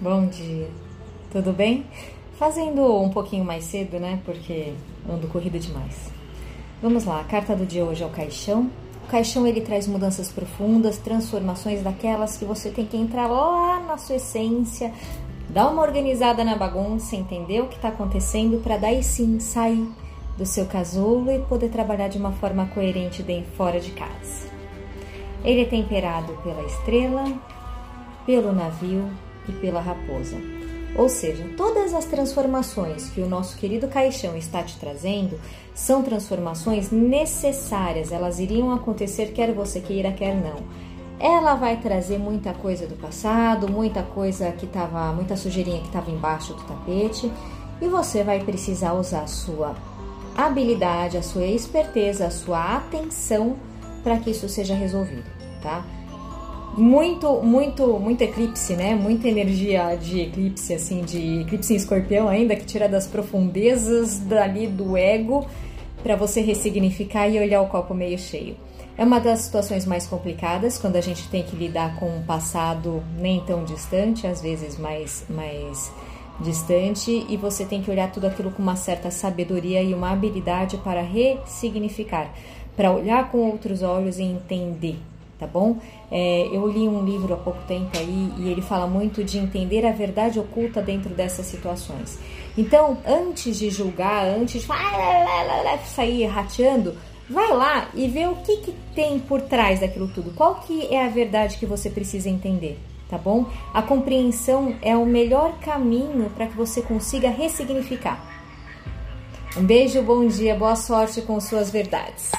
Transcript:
Bom dia, tudo bem? Fazendo um pouquinho mais cedo, né? Porque ando corrido demais. Vamos lá, a carta do dia hoje é o caixão. O caixão ele traz mudanças profundas, transformações daquelas que você tem que entrar lá na sua essência, dar uma organizada na bagunça, entender o que está acontecendo para daí sim sair do seu casulo e poder trabalhar de uma forma coerente dentro fora de casa. Ele é temperado pela estrela, pelo navio e pela raposa. Ou seja, todas as transformações que o nosso querido caixão está te trazendo são transformações necessárias, elas iriam acontecer quer você queira, quer não. Ela vai trazer muita coisa do passado, muita coisa que estava, muita sujeirinha que estava embaixo do tapete, e você vai precisar usar a sua habilidade, a sua esperteza, a sua atenção para que isso seja resolvido, tá? Muito, muito, muito eclipse, né? Muita energia de eclipse, assim, de eclipse em escorpião ainda, que tira das profundezas dali do ego para você ressignificar e olhar o copo meio cheio. É uma das situações mais complicadas quando a gente tem que lidar com um passado nem tão distante, às vezes mais, mais distante, e você tem que olhar tudo aquilo com uma certa sabedoria e uma habilidade para ressignificar, para olhar com outros olhos e entender tá bom? É, eu li um livro há pouco tempo aí e ele fala muito de entender a verdade oculta dentro dessas situações. Então, antes de julgar, antes de sair rateando, vai lá e vê o que, que tem por trás daquilo tudo. Qual que é a verdade que você precisa entender, tá bom? A compreensão é o melhor caminho para que você consiga ressignificar. Um beijo, bom dia, boa sorte com suas verdades.